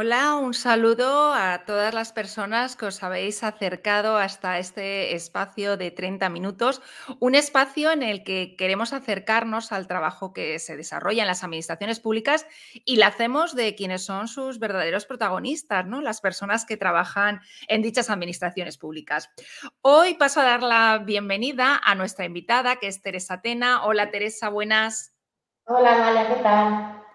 Hola, un saludo a todas las personas que os habéis acercado hasta este espacio de 30 minutos, un espacio en el que queremos acercarnos al trabajo que se desarrolla en las administraciones públicas y lo hacemos de quienes son sus verdaderos protagonistas. Las personas que trabajan en dichas administraciones públicas. Hoy paso a dar la bienvenida a nuestra invitada, que es Teresa Tena. Hola Teresa, buenas. Hola Amalia, ¿qué tal?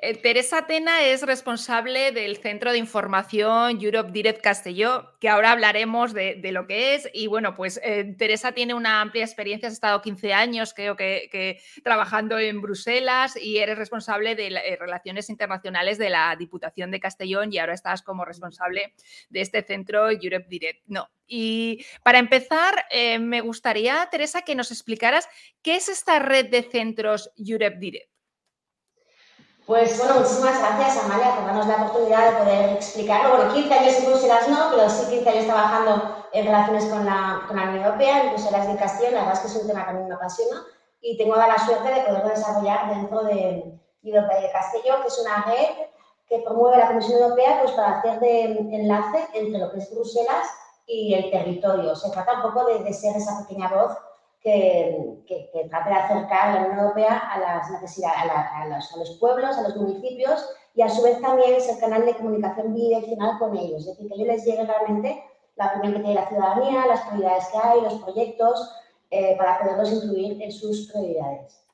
Eh, Teresa Tena es responsable del Centro de Información Europe Direct Castelló, que ahora hablaremos de, lo que es. Y bueno, pues eh, Teresa tiene una amplia experiencia, has estado 15 años, creo que, trabajando en Bruselas y eres responsable de eh, Relaciones Internacionales de la Diputación de Castellón y ahora estás como responsable de este Centro Europe Direct. No. Y para empezar, me gustaría, Teresa, que nos explicaras qué es esta red de centros Europe Direct. Pues bueno, muchísimas gracias Amalia por darnos la oportunidad de poder explicarlo. Bueno, 15 años en Bruselas no, pero sí 15 años trabajando en relaciones con la, con la Unión Europea, en Bruselas de Castilla, la verdad es que es un tema que a mí me apasiona y tengo la suerte de poderlo desarrollar dentro de Europa de Castellón, que es una red que promueve la Comisión Europea pues, para hacer de enlace entre lo que es Bruselas y el territorio. Se trata un poco de ser esa pequeña voz que, trate de acercar la Unión Europea a las necesidades, a, los, pueblos, a los municipios y a su vez también es el canal de comunicación bidireccional con ellos, es decir, que ellos les llegue realmente la opinión que tiene la ciudadanía, las prioridades que hay, los proyectos, eh, para poderlos incluir en sus prioridades.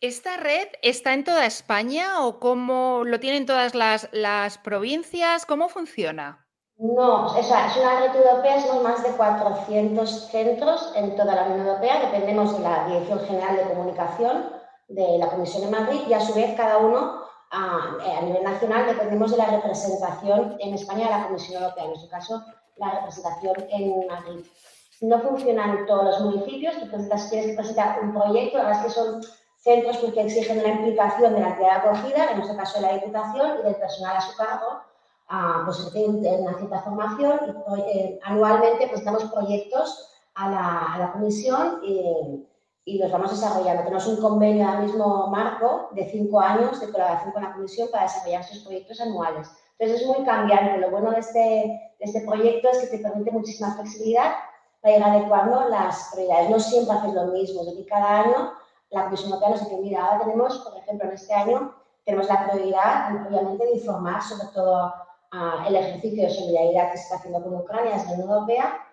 ¿Esta red está en toda España o cómo lo tienen todas las, las provincias? ¿Cómo funciona? No, es una red europea, somos más de 400 centros en toda la Unión Europea, dependemos de la Dirección General de Comunicación de la Comisión de Madrid y a su vez cada uno a, nivel nacional dependemos de la representación en España de la Comisión Europea, en este caso la representación en Madrid. No funcionan todos los municipios, tú tienes que presentar un proyecto, la verdad es que son centros que exigen la implicación de la entidad acogida, en este caso de la Diputación y del personal a su cargo, pues, en una cierta formación y eh, anualmente presentamos proyectos a la, a la comisión y, y, los vamos desarrollando. Tenemos un convenio al mismo marco de cinco años de colaboración con la comisión para desarrollar esos proyectos anuales. Entonces es muy cambiante. Lo bueno de este, de este proyecto es que te permite muchísima flexibilidad para ir adecuando las prioridades. No siempre haces lo mismo, es decir, cada año la Comisión Europea nos dice, mira, ahora tenemos, por ejemplo, en este año, tenemos la prioridad, obviamente, de informar sobre todo el ejercicio de solidaridad que se está haciendo con Ucrania desde la Unión Europea,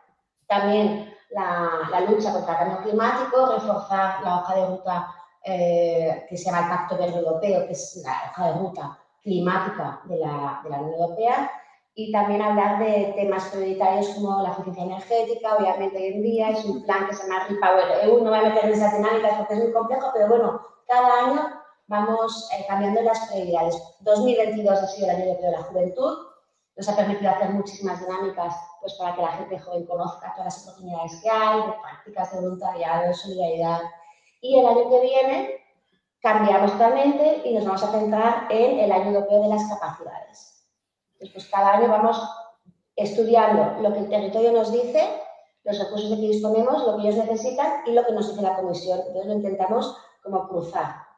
también la, lucha contra el cambio climático, reforzar la hoja de ruta eh, que se llama el Pacto Verde Europeo, que es la hoja de ruta climática de la, de la Unión Europea, y también hablar de temas prioritarios como la eficiencia energética, obviamente hoy en día es un plan que se llama Repower EU, no voy a meter en esas dinámicas porque es muy complejo, pero bueno, cada año vamos eh, cambiando las prioridades. 2022 ha sido el año de la juventud, nos ha permitido hacer muchísimas dinámicas pues, para que la gente joven conozca todas las oportunidades que hay, de prácticas de voluntariado, de solidaridad. Y el año que viene cambiamos totalmente y nos vamos a centrar en el año europeo de las capacidades. Entonces, cada año vamos estudiando lo que el territorio nos dice, los recursos de que disponemos, lo que ellos necesitan y lo que nos dice la comisión. Entonces lo intentamos como cruzar.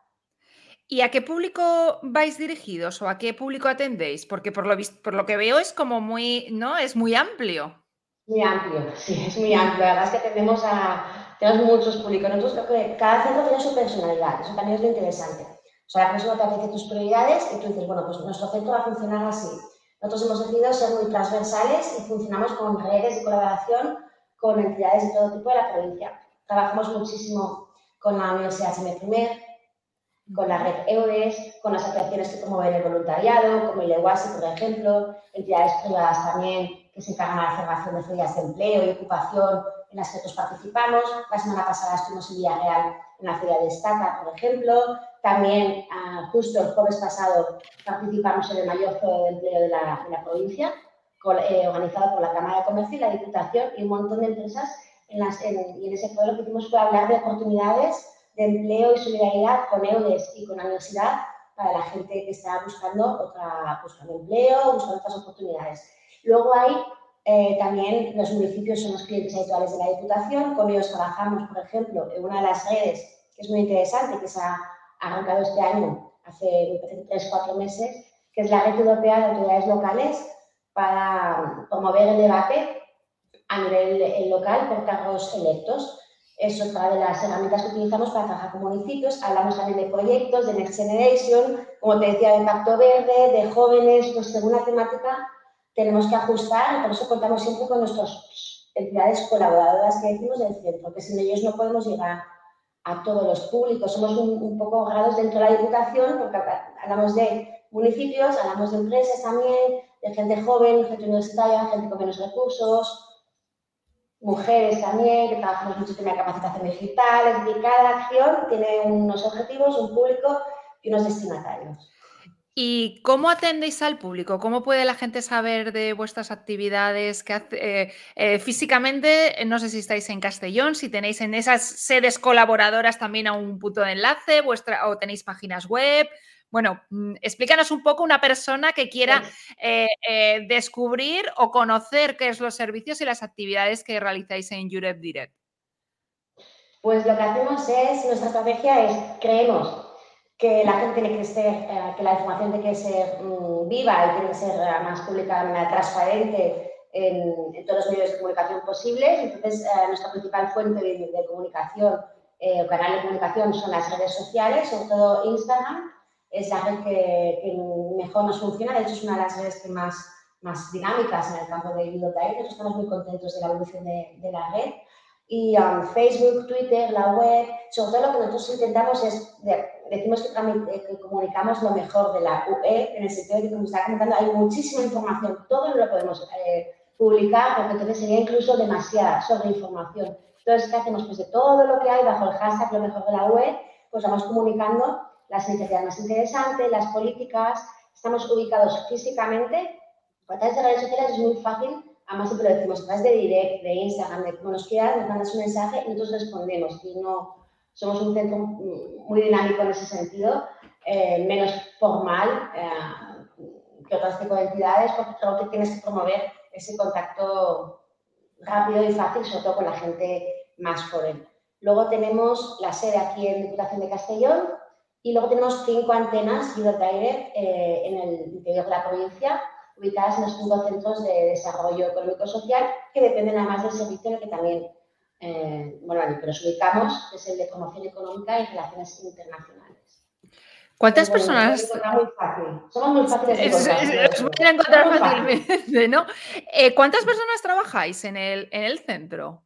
¿Y a qué público vais dirigidos o a qué público atendéis? Porque por lo, por lo que veo es como muy, ¿no? Es muy amplio. Muy amplio, sí, es muy amplio. La verdad es que atendemos a, tenemos muchos públicos. Nosotros creo que cada centro tiene su personalidad, eso también es lo interesante. O sea, la persona te dice tus prioridades y tú dices, bueno, pues nuestro centro va a funcionar así. Nosotros hemos decidido ser muy transversales y funcionamos con redes de colaboración con entidades de todo tipo de la provincia. Trabajamos muchísimo con la Universidad HM con la red EURES, con las asociaciones que promueven el voluntariado, como el EWASI, por ejemplo, entidades privadas también que se encargan de la cerración de ferias de empleo y ocupación en las que nosotros participamos. La semana pasada estuvimos en Villarreal en la Feria de Estaca, por ejemplo. También, ah, justo el jueves pasado, participamos en el mayor foro de empleo de la, provincia, eh, organizado por la Cámara de Comercio y la Diputación y un montón de empresas. En las, y en ese foro lo que hicimos fue hablar de oportunidades de empleo y solidaridad con EUDES y con la universidad para la gente que está buscando, otra, buscando empleo, buscando otras oportunidades. Luego hay eh, también los municipios son los clientes habituales de la Diputación, con ellos trabajamos, por ejemplo, en una de las redes que es muy interesante, que se ha arrancado este año, hace 3 cuatro meses, que es la Red Europea de Autoridades Locales para promover el debate a nivel eh, local por cargos electos. Es otra de las herramientas que utilizamos para trabajar con municipios. Hablamos también de proyectos, de Next Generation, como te decía, de Pacto Verde, de jóvenes, pues según la temática tenemos que ajustar y por eso contamos siempre con nuestras entidades colaboradoras que decimos del centro, porque sin ellos no podemos llegar a todos los públicos. Somos un, poco grados dentro de la Diputación, porque hablamos de municipios, hablamos de empresas también, de gente joven, gente universitaria, gente con menos recursos, mujeres también, que trabajamos mucho en la capacitación digital, es decir, cada acción tiene unos objetivos, un público y unos destinatarios. ¿Y cómo atendéis al público? ¿Cómo puede la gente saber de vuestras actividades? Que eh, eh, físicamente, no sé si estáis en Castellón, si tenéis en esas sedes colaboradoras también a un punto de enlace, vuestra, o tenéis páginas web. Bueno, mm, explícanos un poco una persona que quiera eh, descubrir o conocer qué es los servicios y las actividades que realizáis en Europe Direct. Pues lo que hacemos es, nuestra estrategia es, creemos que la gente tiene que ser, eh, que la información tiene que ser mm, viva y tiene que ser publicada de manera transparente en, todos los medios de comunicación posibles. Entonces, eh, nuestra principal fuente de, comunicación eh, o canal de comunicación son las redes sociales, sobre todo Instagram. Es la red que, mejor nos funciona, de hecho es una de las redes que más, más dinámicas en el campo de Nosotros Estamos muy contentos de la evolución de, de la red y um, Facebook, Twitter, la web, sobre todo lo que nosotros intentamos es, decimos eh, que, comunicamos lo mejor de la UE, en el sentido de que, como está comentando, hay muchísima información, todo lo podemos eh, publicar, porque entonces sería incluso demasiada sobreinformación. Entonces, ¿qué hacemos? Pues de todo lo que hay bajo el hashtag lo mejor de la UE, pues vamos comunicando las iniciativas más interesantes, las políticas, estamos ubicados físicamente, a través de redes sociales es muy fácil además siempre lo decimos, a través de direct, de Instagram, de como nos quieras, nos mandas un mensaje y nosotros respondemos. Y no, somos un centro muy dinámico en ese sentido, eh, menos formal eh, que otras tipo de entidades, porque creo que tienes que promover ese contacto rápido y fácil, sobre todo con la gente más joven. Luego tenemos la sede aquí en Diputación de Castellón y luego tenemos cinco antenas Direct eh, en el interior de la provincia ubicadas en los cinco centros de desarrollo económico-social que dependen además del servicio en el que también, eh, bueno, que nos ubicamos, que es el de promoción económica y relaciones internacionales. ¿Cuántas personas? Muy fácil. Somos muy fáciles de encontrar. encontrar fácilmente, ¿no? Eh, ¿Cuántas personas trabajáis en el, en el centro?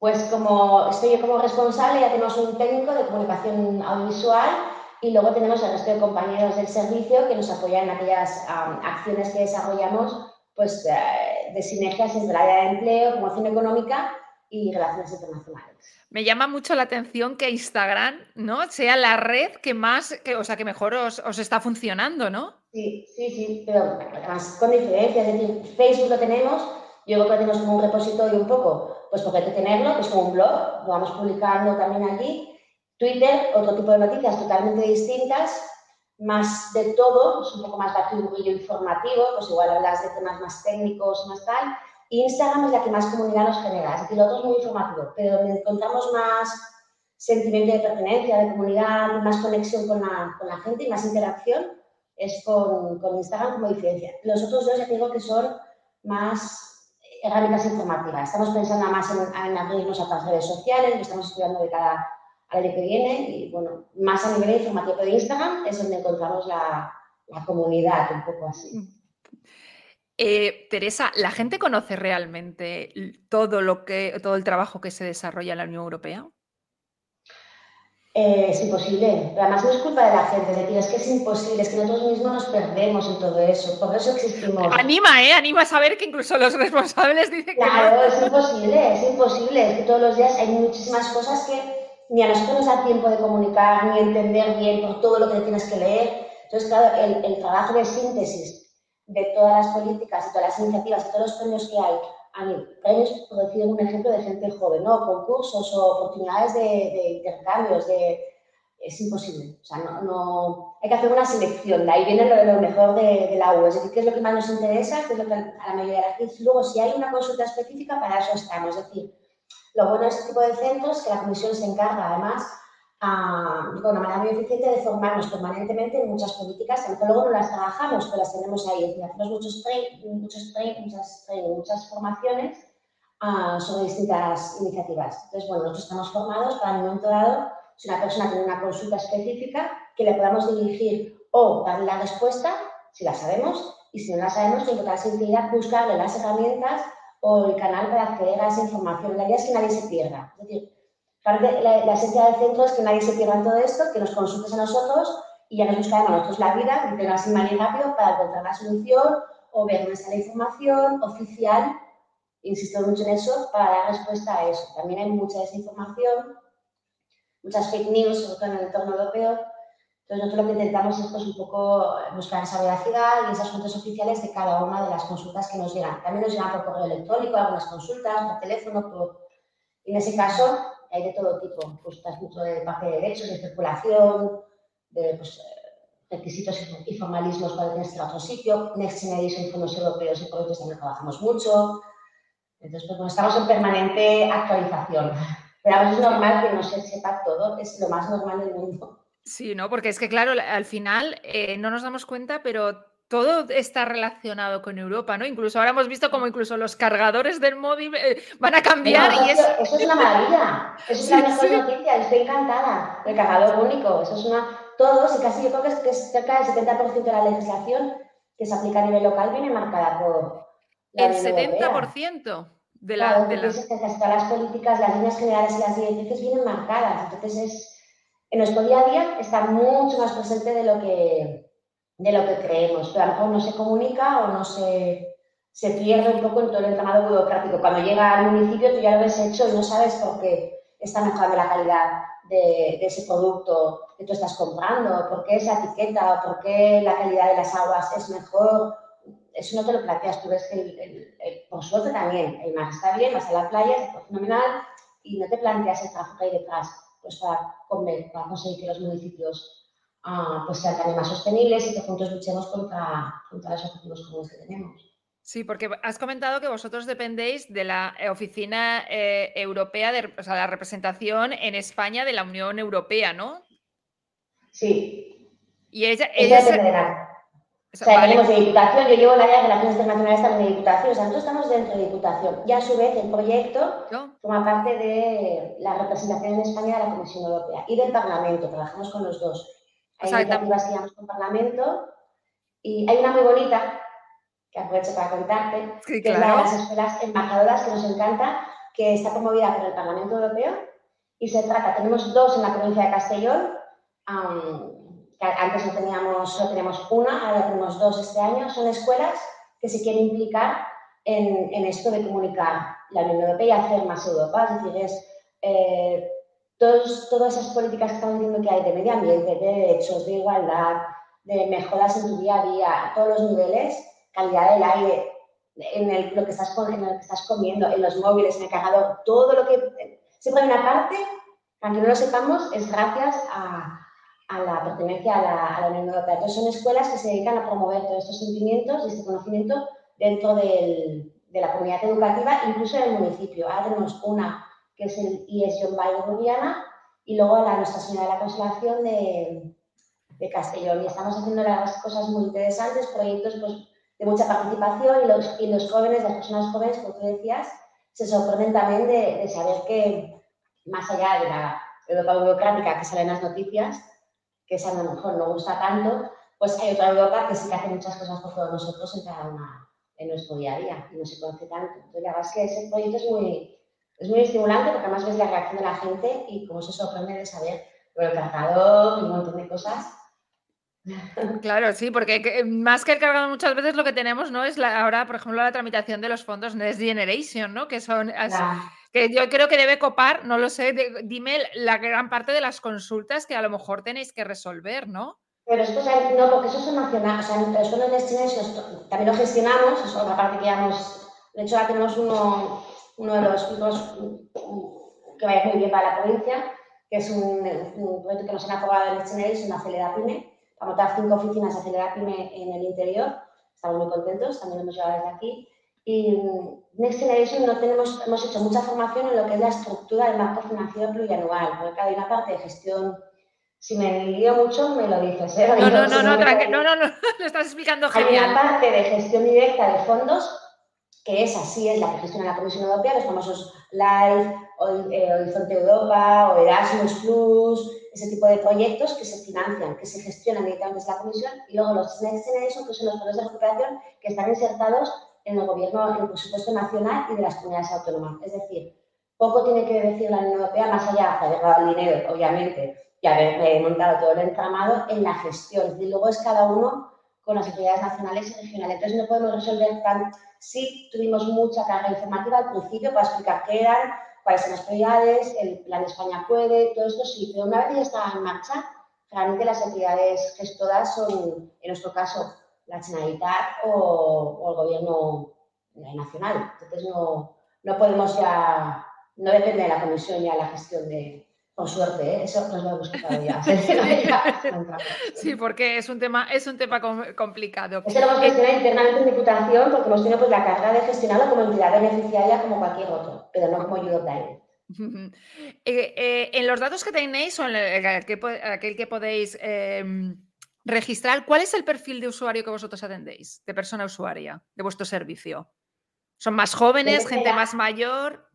Pues como estoy yo como responsable, ya tenemos un técnico de comunicación audiovisual y luego tenemos al resto de compañeros del servicio que nos apoyan en aquellas acciones que desarrollamos pues, eh, de sinergias entre el área de empleo, promoción económica y relaciones internacionales. Me llama mucho la atención que Instagram ¿no? sea la red que más, que, o sea, que mejor os, os está funcionando, ¿no? Sí, sí, sí, pero además con diferencias. Es decir, Facebook lo tenemos, yo creo que tenemos como un repositorio un poco, pues porque hay que tenerlo, que es como un blog, lo vamos publicando también allí Twitter, otro tipo de noticias totalmente distintas, más de todo, es un poco más batiburrillo informativo, pues igual hablas de temas más técnicos, más tal. Instagram es la que más comunidad nos genera, es decir, lo otro es muy informativo, pero donde encontramos más sentimiento de pertenencia, de comunidad, más conexión con la, con la gente y más interacción es con, con, Instagram como diferencia. Los otros dos ya digo que son más herramientas informativas. Estamos pensando más en, en abrirnos a otras redes sociales, que estamos estudiando de cada año que viene y bueno, más a nivel informativo de Instagram es donde encontramos la, comunidad, un poco así. Mm. Eh, Teresa, ¿la gente conoce realmente todo lo que, todo el trabajo que se desarrolla en la Unión Europea? Eh, es imposible. Además no es culpa de la gente, es decir, es que es imposible, es que nosotros mismos nos perdemos en todo eso, por eso existimos. Anima, ¿eh? Anima a saber que incluso los responsables dicen que. Claro, es imposible, es imposible, es que todos los días hay muchísimas cosas que ni a nosotros nos da tiempo de comunicar, ni entender bien por todo lo que tienes que leer. Entonces, claro, el, trabajo de síntesis de todas las políticas y todas las iniciativas y todos los premios que hay, a mí, premios, por un ejemplo, de gente joven, ¿no? concursos o oportunidades de, intercambios, de, es imposible. O sea, no, no, hay que hacer una selección, de ahí viene lo, de lo mejor de, la UE, es decir, qué es lo que más nos interesa, qué es lo que a la mayoría de la gente. Luego, si hay una consulta específica, para eso estamos. Es decir, lo bueno de este tipo de centros es que la comisión se encarga, además, con una manera muy eficiente de formarnos permanentemente en muchas políticas, que luego no las trabajamos, pero las tenemos ahí. Hacemos muchos training, muchos train, muchas, muchas formaciones uh, sobre distintas iniciativas. Entonces, bueno, nosotros estamos formados para el momento dado, si una persona tiene una consulta específica, que le podamos dirigir o darle la respuesta, si la sabemos, y si no la sabemos, en total sinceridad, buscarle las herramientas o el canal para acceder a esa información. La idea es que nadie se pierda. Es decir, la, la, esencia del centro es que nadie se pierda en todo esto, que nos consultes a nosotros y ya nos buscaremos a nosotros la vida, que tengas más rápido para encontrar la solución o ver dónde está la información oficial. Insisto mucho en eso para dar respuesta a eso. También hay mucha desinformación, muchas fake news, sobre todo en el entorno europeo. Entonces, nosotros lo que intentamos es pues, un poco buscar esa veracidad y esas fuentes oficiales de cada una de las consultas que nos llegan. También nos llegan por correo electrónico, algunas consultas, por teléfono, por... en ese caso, hay de todo tipo, pues estás mucho de parte de derechos, de circulación, de pues, eh, requisitos y formalismos para tener a otro sitio, Next Generation, fondos europeos y proyectos también trabajamos mucho. Entonces, pues bueno, estamos en permanente actualización. Pero a veces es normal que no se sepa todo, es lo más normal del mundo. Sí, ¿no? Porque es que, claro, al final eh, no nos damos cuenta, pero todo está relacionado con Europa, ¿no? Incluso ahora hemos visto como incluso los cargadores del móvil eh, van a cambiar y eso, eso es una maravilla. Eso es la mejor noticia, estoy encantada. El cargador único, eso es una... Todos, y casi yo creo que es, cerca del 70% de la legislación que se aplica a nivel local viene marcada por la El 70% de la... Claro, de la... hasta las políticas, las líneas generales y las directrices vienen marcadas. Entonces es... En nuestro día a día está mucho más presente de lo que de lo que creemos, pero a lo mejor no se comunica o no se, se pierde un poco en todo el entramado burocrático. Cuando llega al municipio tú ya lo ves hecho y no sabes por qué está mejorando la calidad de, ese producto que tú estás comprando, por qué esa etiqueta o por qué la calidad de las aguas es mejor. Eso no te lo planteas, tú ves que el, por suerte también el mar está bien, vas a la playa, es fenomenal y no te planteas el trabajo que hay detrás pues para, para conseguir que los municipios pues sean también más sostenibles y que juntos luchemos contra, contra los objetivos comunes que tenemos. Sí, porque has comentado que vosotros dependéis de la eh, Oficina eh, Europea, de, o sea, la representación en España de la Unión Europea, ¿no? Sí. Y ella, ella, O sea, tenemos de Diputación, yo llevo la área de Relaciones Internacionales también de Diputación, o sea, nosotros estamos dentro de Diputación. Y a su vez el proyecto forma parte de la representación en España de la Comisión Europea y del Parlamento, trabajamos con los dos. Hay iniciativas que llamamos con Parlamento y hay una muy bonita que aprovecho para contarte, que es la de las escuelas embajadoras que nos encanta, que está promovida por el Parlamento Europeo y se trata, tenemos dos en la provincia de Castellón, que antes no teníamos, solo teníamos una, ahora tenemos dos este año, son escuelas que se quieren implicar en, en esto de comunicar la Unión Europea y hacer más Europa, es decir, es eh, todas esas políticas que estamos diciendo que hay de medio ambiente, de derechos, de igualdad, de mejoras en tu día a día, a todos los niveles, calidad del aire, en el, lo que estás, en lo que estás comiendo, en los móviles, en el cargador, todo lo que... Siempre hay una parte, aunque no lo sepamos, es gracias a, a la pertenencia a la, a la, Unión Europea. Entonces son escuelas que se dedican a promover todos estos sentimientos y este conocimiento dentro del, de la comunidad educativa, incluso en el municipio. Ahora tenemos una que es el IES John Bayo y luego la Nuestra Señora de la Consolación de, de, Castellón. Y estamos haciendo las cosas muy interesantes, proyectos pues, de mucha participación y los, y los jóvenes, las personas jóvenes, como tú decías, se sorprenden también de, de saber que más allá de la Europa burocrática que sale en las noticias, que esa a lo mejor no gusta tanto, pues hay otra Europa que sí que hace muchas cosas por todos nosotros en cada una, en nuestro día a día y no se conoce tanto. Entonces, la verdad es que ese proyecto es muy, es muy estimulante porque además ves la reacción de la gente y cómo se sorprende de saber lo el cargador y un montón de cosas. Claro, sí, porque más que el cargador muchas veces lo que tenemos, ¿no? Es la, ahora, por ejemplo, la tramitación de los fondos Next Generation, ¿no? Que son que yo creo que debe copar, no lo sé, dime la gran parte de las consultas que a lo mejor tenéis que resolver, ¿no? Pero esto, no, porque eso es nacional, o sea, el fondo Next Generation también lo gestionamos, es otra parte que ya hemos, de hecho, ahora tenemos uno uno de los puntos que vaya muy bien para la provincia, que es un, proyecto que nos han aprobado en es una Acelera Pyme, para montar cinco oficinas de Acelera Pyme en el interior. Estamos muy contentos, también lo hemos llevado desde aquí. Y Next Generation no tenemos, hemos hecho mucha formación en lo que es la estructura del marco financiero plurianual, porque hay una parte de gestión si me lío mucho, me lo dices. ¿eh? No, no, no, no, no, no, no, lo estás explicando genial. Hay una parte de gestión directa de fondos, que es así, es la que gestiona la Comisión Europea, los famosos LIFE, eh, Horizonte Europa o Erasmus Plus, ese tipo de proyectos que se financian, que se gestionan directamente desde la Comisión, y luego los Next Generation, que son los fondos de recuperación que están insertados en el gobierno, en el presupuesto nacional y de las comunidades autónomas. Es decir, poco tiene que decir la Unión Europea, más allá de haber dado el dinero, obviamente, y haber montado todo el entramado en la gestión. Y luego es cada uno con las autoridades nacionales y regionales. Entonces no podemos resolver tan... Sí tuvimos mucha carga informativa al principio para explicar qué eran, cuáles son las prioridades, el plan España puede, todo esto sí, pero una vez ya está en marcha, realmente las entidades gestoras son, en nuestro caso, la Generalitat o, el gobierno nacional. Entonces no, no podemos ya, no depende de la comisión ya la gestión de, por suerte, ¿eh? eso nos lo hemos todavía. sí, porque es un tema, es un tema complicado. Eso lo hemos gestionado internamente en Diputación porque hemos tenido pues, la carga de gestionarlo como entidad beneficiaria como cualquier otro, pero no como ayuda de eh, eh, en los datos que tenéis o en aquel que podéis registrar, ¿cuál es el perfil de usuario que vosotros atendéis, de persona usuaria, de vuestro servicio? ¿Son más jóvenes, gente más mayor?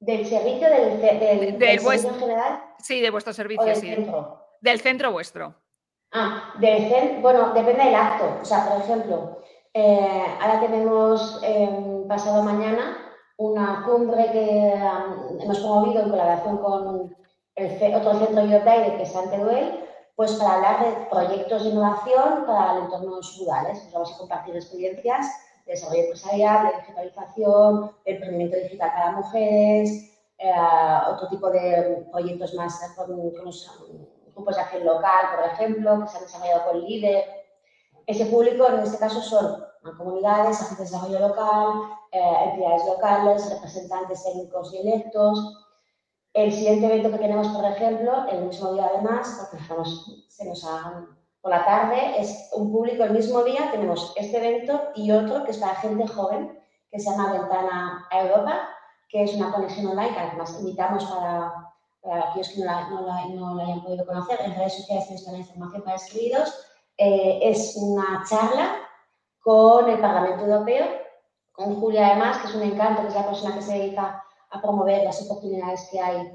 ¿Del servicio del, del, del, servicio general? Sí, de vuestro servicio, del sí. Centro? Del centro vuestro. Ah, del centro, bueno, depende del acto. O sea, por ejemplo, eh, ahora tenemos eh, pasado mañana una cumbre que hemos promovido en colaboración con el, otro centro IoTaide, que es Anteduel, pues para hablar de proyectos de innovación para entornos rurales. Pues vamos a compartir experiencias desarrollo empresarial, de digitalización, emprendimiento digital para mujeres, eh, otro tipo de proyectos más con, los grupos de acción local, por ejemplo, que se han desarrollado con líder. Ese público, en este caso, son comunidades, agentes de desarrollo local, eh, entidades locales, representantes técnicos y electos. El siguiente evento que tenemos, por ejemplo, el mismo día además, porque se nos han por la tarde es un público el mismo día, tenemos este evento y otro que es para gente joven, que se llama Ventana a Europa, que es una conexión online que además invitamos para, aquellos que no la, no, hayan podido conocer. En redes sociales tenéis la información para escribiros. Eh, es una charla con el Parlamento Europeo, con Julia además, que es un encanto, que es la persona que se dedica a promover las oportunidades que hay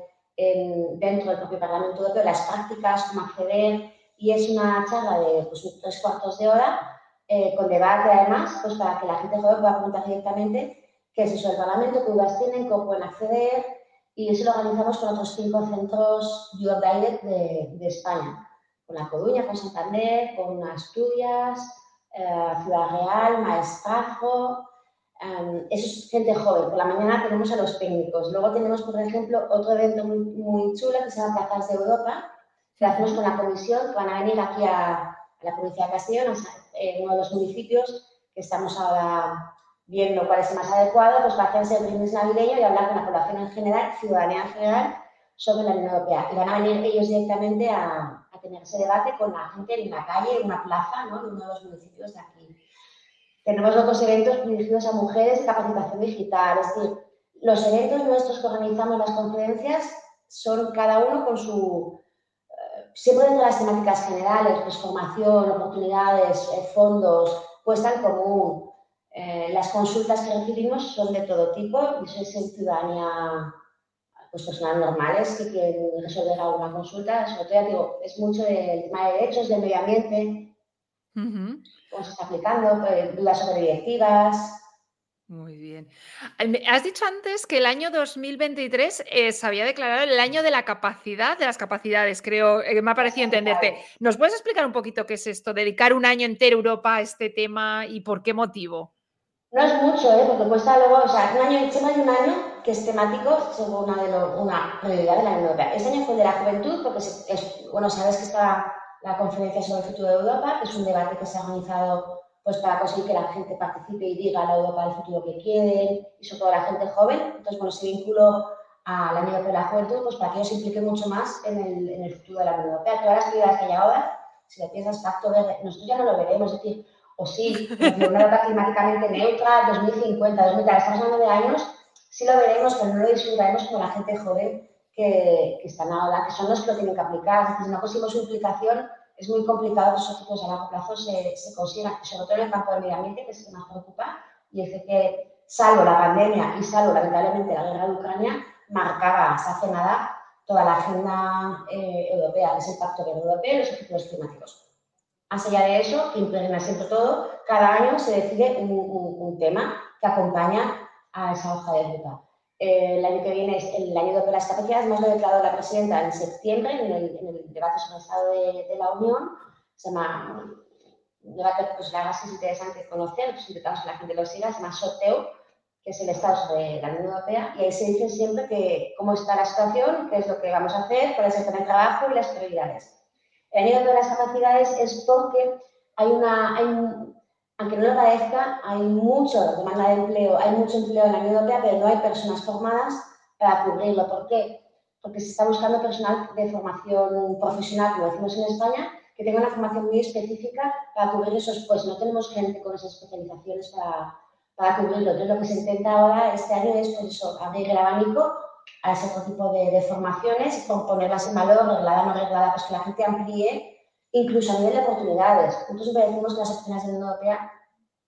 dentro del propio Parlamento Europeo, las prácticas, cómo acceder, y es una charla de pues, tres cuartos de hora eh, con debate además, pues para que la gente joven pueda preguntar directamente qué es eso del Parlamento, qué dudas tienen, cómo pueden acceder y eso lo organizamos con otros cinco centros Your Direct de, de España, con La Coruña, con Santander, con Asturias, eh, Ciudad Real, Maestrazgo, em, eso es gente joven. Por la mañana tenemos a los técnicos. Luego tenemos, por ejemplo, otro evento muy, muy chulo que se llama Plazas de Europa, hacemos con la comisión, que van a venir aquí a, la provincia de Castellón, en uno de los municipios que estamos ahora viendo cuál es el más adecuado, pues para hacerse el brindis navideño y hablar con la población en general, ciudadanía en general, sobre la Unión Europea. Y van a venir ellos directamente a, a tener ese debate con la gente en la calle, en una plaza, ¿no? en uno de los municipios de aquí. Tenemos otros eventos dirigidos a mujeres de capacitación digital, es decir, los eventos nuestros que organizamos, las conferencias, son cada uno con su, siempre dentro de las temáticas generales, pues formación, oportunidades, eh, fondos, puesta en común. Eh, las consultas que recibimos son de todo tipo y sois en ciudadanía, pues personas normales que quieren resolver alguna consulta. Sobre todo, ya digo, es mucho del tema de derechos, del medio ambiente, cómo se está aplicando, eh, dudas sobre directivas, muy bien. Has dicho antes que el año 2023 eh, se había declarado el año de la capacidad, de las capacidades, creo, eh, me ha parecido entenderte. ¿Nos puedes explicar un poquito qué es esto? Dedicar un año entero a Europa a este tema y por qué motivo. No es mucho, ¿eh? porque cuesta luego, o sea, un año, encima de un año que es temático según una, de una prioridad de la Unión Europea. Este año fue el de la juventud, porque es, bueno, sabes que está la conferencia sobre el futuro de Europa, que es un debate que se ha organizado pues para conseguir que la gente participe y diga la Europa del futuro que quieren, y sobre todo la gente joven. Entonces, bueno, se vinculó a la Unión Europea de la Juventud, pues para que ellos se impliquen mucho más en el, en el futuro de la Unión Europea. Todas las actividades que hay ahora, si le piensas Pacto Verde, nosotros ya no lo veremos, es decir, o sí, una Europa climáticamente neutra, 2050, 2030, estamos hablando de años, sí lo veremos, pero no lo disfrutaremos como la gente joven que, que están ahora, que son los que lo tienen que aplicar. Si no conseguimos su implicación, es muy complicado que esos objetivos a largo plazo se, se consigan, sobre todo en el campo del medio ambiente, que es el que más preocupa, y es que, salvo la pandemia y salvo lamentablemente la guerra de Ucrania, marcaba hace nada toda la agenda eh, europea, es el Pacto Verde Europeo y los objetivos climáticos. Más allá de eso, impregna siempre todo, cada año se decide un, un, tema que acompaña a esa hoja de ruta. Eh, el año que viene es el año de las capacidades, más lo declarado la presidenta en septiembre en el, en el debate sobre el estado de, de, la Unión. Se llama, un debate, pues la es interesante conocer, pues intentamos que la gente lo siga, se llama SOTEU, que es el Estado de la Unión Europea, y ahí se dice siempre que cómo está la situación, qué es lo que vamos a hacer, cuál es el plan de trabajo y las prioridades. El año de las capacidades es porque hay una, hay, aunque no lo parezca, hay mucha demanda de empleo, hay mucho empleo en la Unión Europea, pero no hay personas formadas para cubrirlo. ¿Por qué? Porque se está buscando personal de formación profesional, como decimos en España, que tenga una formación muy específica para cubrir esos puestos. No tenemos gente con esas especializaciones para, para cubrirlo. Entonces, lo que se intenta ahora este año es pues eso, abrir el abanico a ese otro tipo de, de formaciones ponerlas en valor, reglada, no reglada, pues que la gente amplíe, incluso a nivel de oportunidades. Nosotros siempre decimos que las oficinas de la Unión Europea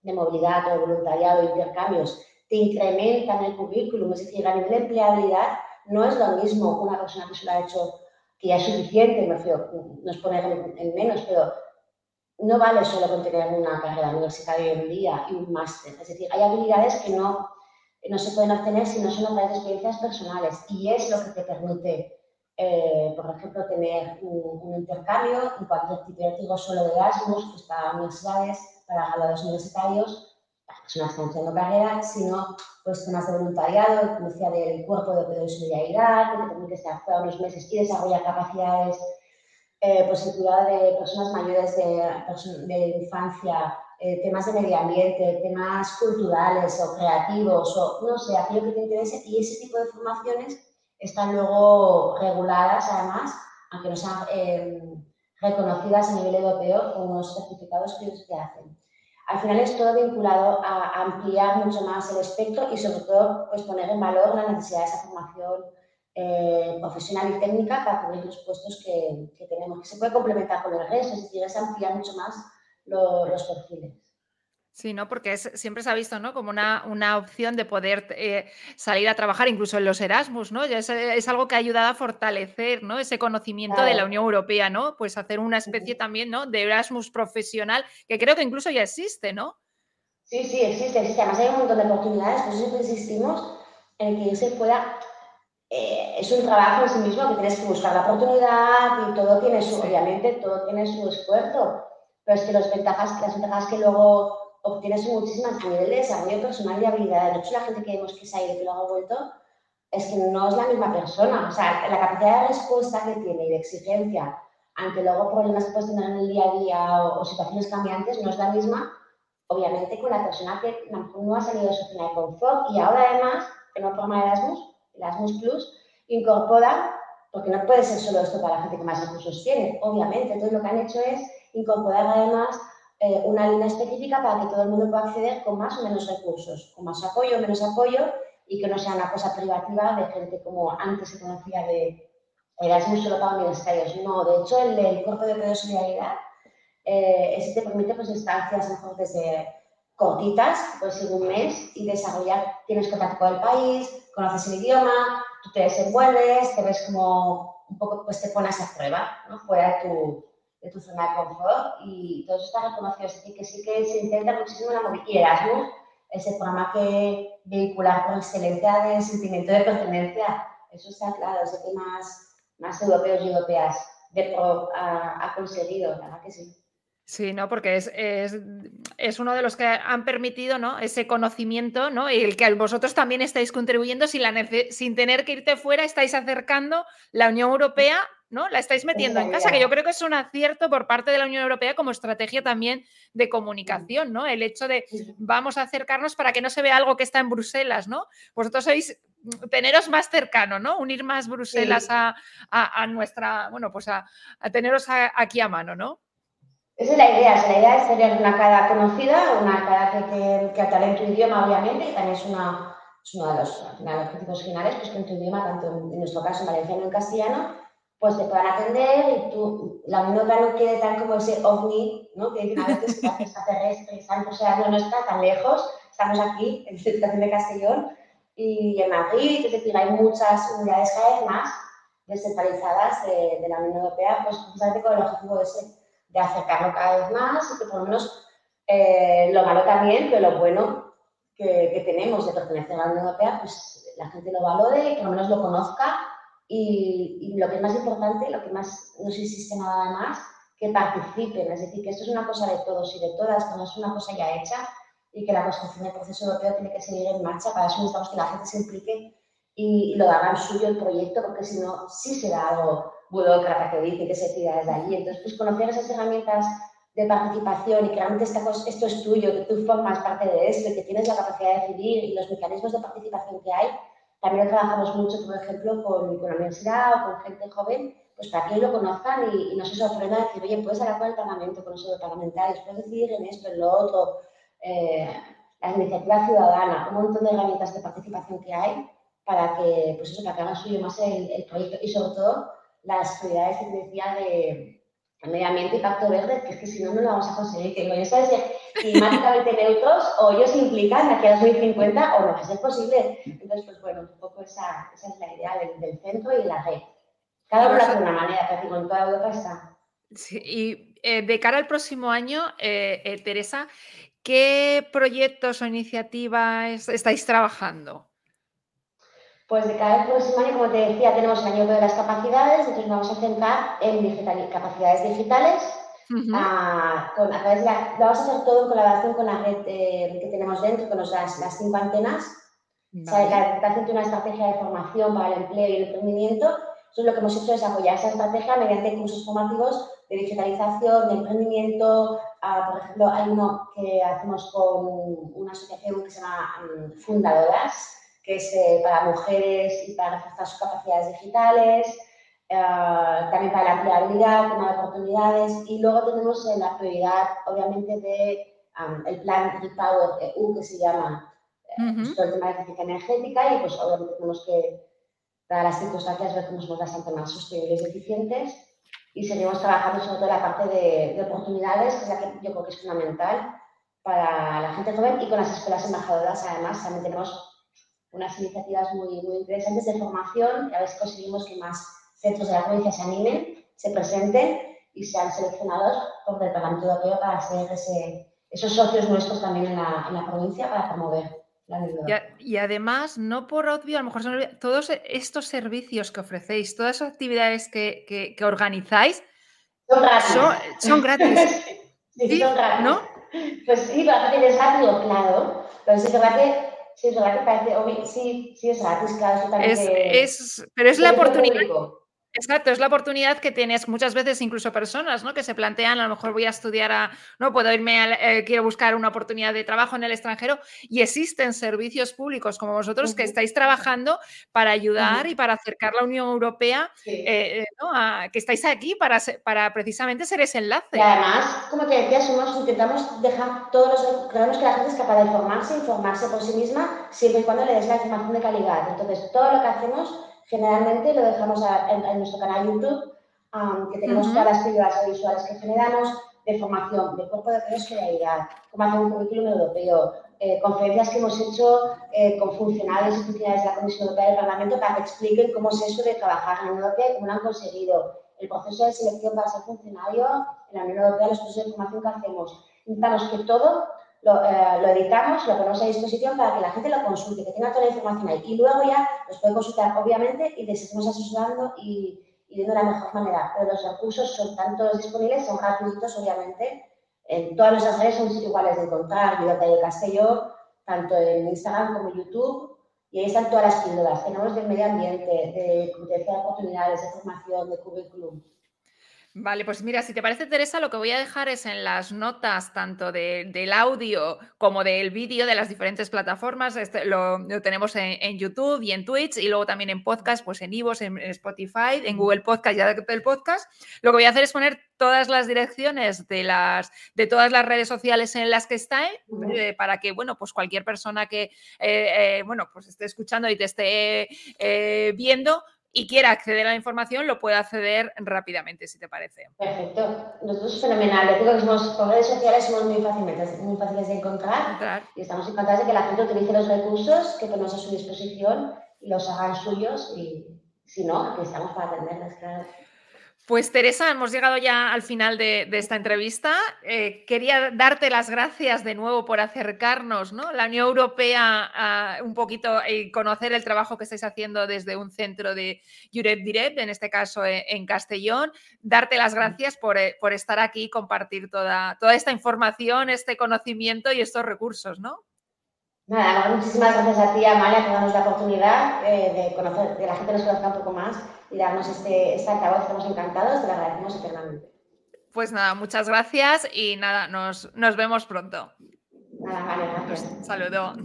de movilidad, de voluntariado, de intercambios, te incrementan el currículum, es decir, a nivel de empleabilidad no es lo mismo una persona que se lo ha hecho, que ya es suficiente, me refiero, no es poner en menos, pero no vale solo con tener una carrera universitaria hoy en día y un máster. Es decir, hay habilidades que no, no se pueden obtener si no son a través de experiencias personales y es lo que te permite, eh, por ejemplo, tener un, un, intercambio en cualquier tipo solo de Erasmus, pues para universidades, para graduados universitarios, para personas que están haciendo carrera, sino pues temas de voluntariado, como decía, del cuerpo de apoyo de solidaridad, que te permite estar unos meses y desarrollar capacidades eh, pues el cuidado de personas mayores de, de infancia, eh, temas de medio ambiente, temas culturales o creativos, o no sé, aquello que te interese. Y ese tipo de formaciones están luego reguladas, además, aunque no sean eh, reconocidas a nivel europeo con unos certificados que ellos hacen. Al final es todo vinculado a ampliar mucho más el espectro y sobre todo pues poner en valor la necesidad de esa formación eh, profesional y técnica para cubrir los puestos que, que, tenemos, que se puede complementar con el resto, es decir, ampliar mucho más lo, los perfiles. Sí, ¿no? Porque es, siempre se ha visto ¿no? como una, una opción de poder eh, salir a trabajar, incluso en los Erasmus, ¿no? Ya es, es, algo que ha ayudado a fortalecer ¿no? ese conocimiento claro. de la Unión Europea, ¿no? Pues hacer una especie también ¿no? de Erasmus profesional, que creo que incluso ya existe, ¿no? Sí, sí, existe, existe. Además hay un montón de oportunidades, por eso siempre insistimos en que se pueda eh, es un trabajo en sí mismo que tienes que buscar la oportunidad y todo tiene su, obviamente, todo tiene su esfuerzo, pero es que las ventajas, las ventajas que luego obtienes muchísimas a nivel de desarrollo personal y habilidad. De hecho, la gente que vemos que se ha ido que luego ha vuelto, es que no es la misma persona. O sea, la capacidad de respuesta que tiene y de exigencia ante luego problemas que puedes tener en el día a día o, o situaciones cambiantes no es la misma, obviamente, con la persona que no ha salido de su zona de confort y ahora además, en un programa de Erasmus, Erasmus Plus incorpora, porque no puede ser solo esto para la gente que más recursos tiene, obviamente. Entonces, lo que han hecho es incorporar además eh, una línea específica para que todo el mundo pueda acceder con más o menos recursos, con más apoyo o menos apoyo y que no sea una cosa privativa de gente como antes se conocía de Erasmus solo para universitarios. No, de hecho, el, el cuerpo de de solidaridad eh, ese te permite pues, estancias mejor desde cortitas, pues en un mes, y desarrollar, tienes contacto con el país, conoces el idioma, tú te desenvuelves, te ves como un poco, pues te pones a prueba, ¿no? Fuera tu, de tu zona de confort y eso está reconocido. Así que sí que se intenta muchísimo la movilidad. Y Erasmus es el programa que vehicular con excelencia de sentimiento de pertenencia. Eso está claro, es el que más, más europeos y europeas de pro ha, ha conseguido, verdad que sí. Sí, ¿no? Porque es, es, es, uno de los que han permitido ¿no? ese conocimiento, ¿no? Y el que vosotros también estáis contribuyendo sin, la sin tener que irte fuera, estáis acercando la Unión Europea, ¿no? La estáis metiendo en casa, que yo creo que es un acierto por parte de la Unión Europea como estrategia también de comunicación, ¿no? El hecho de vamos a acercarnos para que no se vea algo que está en Bruselas, ¿no? Vosotros sois teneros más cercano, ¿no? Unir más Bruselas sí. a, a, a, nuestra, bueno, pues a, a teneros aquí a mano, ¿no? Esa es la idea, la idea es tener una cara conocida, una cara que, que, que en tu idioma, obviamente, que también es, una, uno de los, objetivos finales, pues que en tu idioma, tanto en, nuestro caso en valenciano y en castellano, pues te puedan atender y tú, la nota no quede tan como ese ovni, ¿no? Que dicen a veces que está terrestre, o sea, no, no está tan lejos, estamos aquí, en la situación de Castellón y en Madrid, es decir, hay muchas unidades cada vez más descentralizadas de, de la Unión Europea, pues precisamente con el objetivo ese de acercarlo cada vez más y que por lo menos eh, lo malo también, pero lo bueno que, que, tenemos de pertenecer a la Unión Europea, pues la gente lo valore, que por lo menos lo conozca y, y, lo que es más importante, lo que más no se insiste nada más, que participen, es decir, que esto es una cosa de todos y de todas, que no es una cosa ya hecha y que la construcción del proceso europeo tiene que seguir en marcha, para eso necesitamos que la gente se implique y, lo hagan suyo el proyecto, porque si no, sí será algo burócrata que dice que se tira desde allí. Entonces, pues conocer esas herramientas de participación y que realmente esto es tuyo, que tú formas parte de esto y que tienes la capacidad de decidir y los mecanismos de participación que hay, también trabajamos mucho, por ejemplo, con, la universidad o con gente joven, pues para que lo conozcan y, no se sorprendan de decir, oye, puedes hablar con el Parlamento, con los parlamentarios, puedes decidir en esto, en lo otro, eh, la iniciativa ciudadana, un montón de herramientas de participación que hay para que, pues eso, que haga suyo más el, proyecto y sobre todo las prioridades que decía de medio ambiente y pacto verde, que es que si no, no lo vamos a conseguir. Que digo, sabes climáticamente neutros o ellos se implican aquí a 2050 o no va a ser posible. Entonces, pues bueno, un poco esa, esa es la idea del, centro y la red. Cada uno de una manera, pero en toda Europa está. Sí, y eh, de cara al próximo año, eh, eh, Teresa, ¿qué proyectos o iniciativas estáis trabajando? Pues de cada próximo año, como te decía, tenemos el año de las capacidades, entonces vamos a centrar en digital, capacidades digitales. A, través de vamos a hacer todo en colaboración con la red eh, que tenemos dentro, con las, las cinco antenas. O sea, la tiene una estrategia de formación para el empleo y el emprendimiento. Entonces, lo que hemos hecho es apoyar esa estrategia mediante cursos formativos de digitalización, de emprendimiento. Ah, por ejemplo, hay uno que hacemos con una asociación que se llama mm, Fundadoras, que es eh, para mujeres y para reforzar sus capacidades digitales, eh, también para la empleabilidad, tema de oportunidades, y luego tenemos eh, la prioridad, obviamente, de el plan Repower EU, que se llama uh el tema de eficiencia energética, y pues obviamente tenemos que, dar las circunstancias, ver cómo somos bastante más sostenibles y eficientes, y seguimos trabajando sobre todo la parte de, de oportunidades, que es la que yo creo que es fundamental para la gente joven, y con las escuelas embajadoras, además, también tenemos unas iniciativas muy, muy interesantes de formación. Y a ver si conseguimos que más centros de la provincia se animen, se presenten y sean seleccionados por el Parlamento Europeo para ser esos socios nuestros también en la, en la provincia para promover la. Y, y, además, no por obvio, a lo mejor son, todos estos servicios que ofrecéis, todas esas actividades que, que, que organizáis, son gratis. Son, son gratis. sí, ¿Sí? son gratis. ¿No? Pues sí, la gente es rápido, claro. Pero sí que Sí, es que parece, sí, sí es gratis, claro, es, es, pero es la oportunidad. Exacto, es la oportunidad que tienes muchas veces incluso personas ¿no? que se plantean, a lo mejor voy a estudiar, a, no puedo irme, a, eh, quiero buscar una oportunidad de trabajo en el extranjero y existen servicios públicos como vosotros que estáis trabajando para ayudar y para acercar la Unión Europea, eh, eh, ¿no? a, que estáis aquí para, para precisamente ser ese enlace. Y además, como te decía, somos, intentamos dejar todos los, creemos que la gente es capaz de formarse, informarse por sí misma, siempre y cuando le des la información de calidad. Entonces, todo lo que hacemos Generalmente lo dejamos en, nuestro canal YouTube, que tenemos todas las figuras audiovisuales que generamos de formación, de cuerpo de realidad, cómo hacer un currículum europeo, eh, conferencias que hemos hecho eh, con funcionarios y funcionarias de la Comisión Europea del Parlamento para que expliquen cómo es eso de trabajar en la Unión Europea y cómo lo han conseguido, el proceso de selección para ser funcionario en la Unión Europea, los procesos de formación que hacemos. Intentamos que todo eh, lo, editamos, lo ponemos a disposición para que la gente lo consulte, que tenga toda la información ahí. Y luego ya los puede consultar, obviamente, y les estamos asesorando y, y de la mejor manera. Pero los recursos son tanto disponibles, son gratuitos, obviamente. En todas nuestras redes son iguales de encontrar, Libertad de Castelló, tanto en Instagram como en YouTube. Y ahí están todas las píldoras. Tenemos del medio ambiente, de, de oportunidades, de formación, de currículum. Vale, pues mira, si te parece, Teresa, lo que voy a dejar es en las notas tanto del audio como del vídeo de las diferentes plataformas. Este, lo, tenemos en, YouTube y en Twitch y luego también en podcast, pues en Ivos, en, Spotify, en Google Podcast, ya del podcast. Lo que voy a hacer es poner todas las direcciones de, las, de todas las redes sociales en las que está eh, para que, bueno, pues cualquier persona que, eh, eh, bueno, pues esté escuchando y te esté viendo, y quiera acceder a la información, lo puede acceder rápidamente, si te parece. Perfecto. Nosotros es fenomenal. Yo digo que somos, por redes sociales somos muy fáciles, muy fáciles de encontrar, y estamos encantados de que la gente utilice los recursos que tenemos a su disposición y los hagan suyos y si no, aquí estamos para atenderles, claro. Pues Teresa, hemos llegado ya al final de, esta entrevista. Eh, quería darte las gracias de nuevo por acercarnos, ¿no? La Unión Europea a un poquito y conocer el trabajo que estáis haciendo desde un centro de Jurep Direct, en este caso eh, en, Castellón. Darte las gracias por, eh, por estar aquí y compartir toda, toda esta información, este conocimiento y estos recursos, ¿no? Nada, muchísimas gracias a ti, Amalia, por darnos la oportunidad de conocer, que la gente nos conozca un poco más y darnos este, esta altavoz. Estamos encantados, te lo agradecemos eternamente. Pues nada, muchas gracias y nada, nos, nos vemos pronto. Nada, vale, gracias. Saludo.